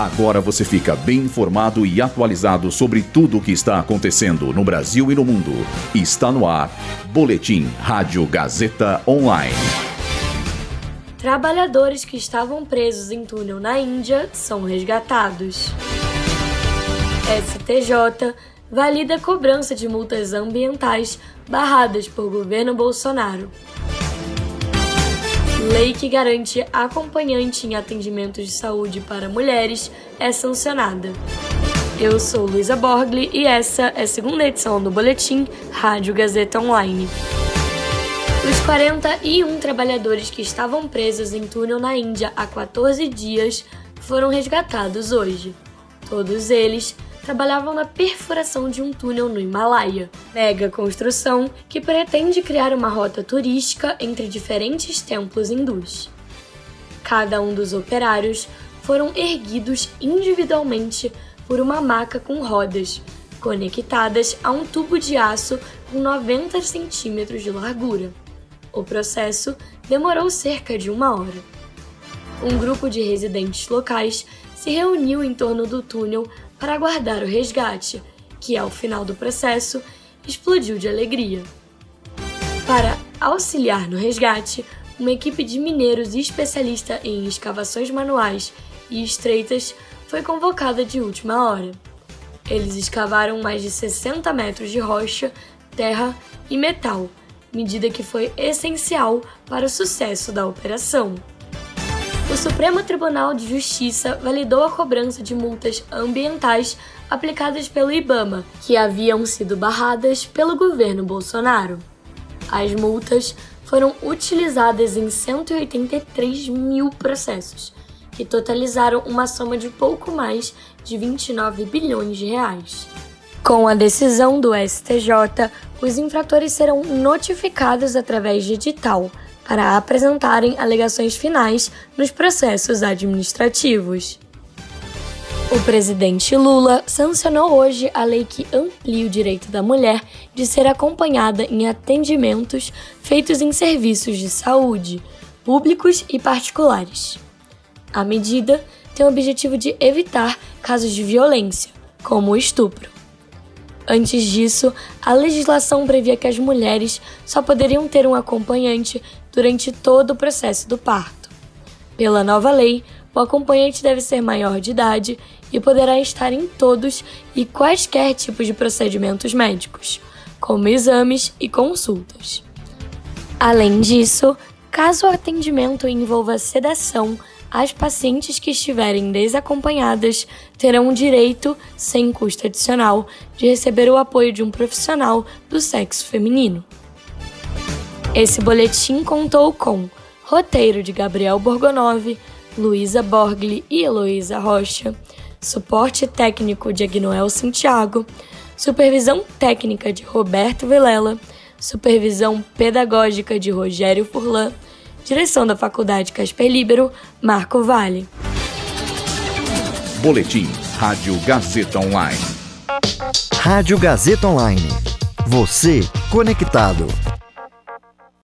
Agora você fica bem informado e atualizado sobre tudo o que está acontecendo no Brasil e no mundo. Está no ar. Boletim Rádio Gazeta Online. Trabalhadores que estavam presos em túnel na Índia são resgatados. STJ valida cobrança de multas ambientais barradas por governo Bolsonaro. Lei que garante acompanhante em atendimentos de saúde para mulheres é sancionada. Eu sou Luísa Borgli e essa é a segunda edição do Boletim Rádio Gazeta Online. Os 41 trabalhadores que estavam presos em túnel na Índia há 14 dias foram resgatados hoje. Todos eles trabalhavam na perfuração de um túnel no Himalaia, mega construção que pretende criar uma rota turística entre diferentes templos hindus. Cada um dos operários foram erguidos individualmente por uma maca com rodas, conectadas a um tubo de aço com 90 centímetros de largura. O processo demorou cerca de uma hora. Um grupo de residentes locais se reuniu em torno do túnel para aguardar o resgate, que ao final do processo explodiu de alegria. Para auxiliar no resgate, uma equipe de mineiros especialista em escavações manuais e estreitas foi convocada de última hora. Eles escavaram mais de 60 metros de rocha, terra e metal, medida que foi essencial para o sucesso da operação o Supremo Tribunal de Justiça validou a cobrança de multas ambientais aplicadas pelo IBAMA, que haviam sido barradas pelo governo Bolsonaro. As multas foram utilizadas em 183 mil processos, que totalizaram uma soma de pouco mais de 29 bilhões de reais. Com a decisão do STJ, os infratores serão notificados através de edital para apresentarem alegações finais nos processos administrativos. O presidente Lula sancionou hoje a lei que amplia o direito da mulher de ser acompanhada em atendimentos feitos em serviços de saúde, públicos e particulares. A medida tem o objetivo de evitar casos de violência, como o estupro. Antes disso, a legislação previa que as mulheres só poderiam ter um acompanhante durante todo o processo do parto. Pela nova lei, o acompanhante deve ser maior de idade e poderá estar em todos e quaisquer tipos de procedimentos médicos, como exames e consultas. Além disso, caso o atendimento envolva sedação, as pacientes que estiverem desacompanhadas terão o direito, sem custo adicional, de receber o apoio de um profissional do sexo feminino. Esse boletim contou com roteiro de Gabriel Borgonov, Luísa Borgli e Heloísa Rocha, suporte técnico de Agnoel Santiago, supervisão técnica de Roberto Vilela, supervisão pedagógica de Rogério Furlan, Direção da Faculdade Casper Libero, Marco Vale. Boletim Rádio Gazeta Online. Rádio Gazeta Online. Você conectado.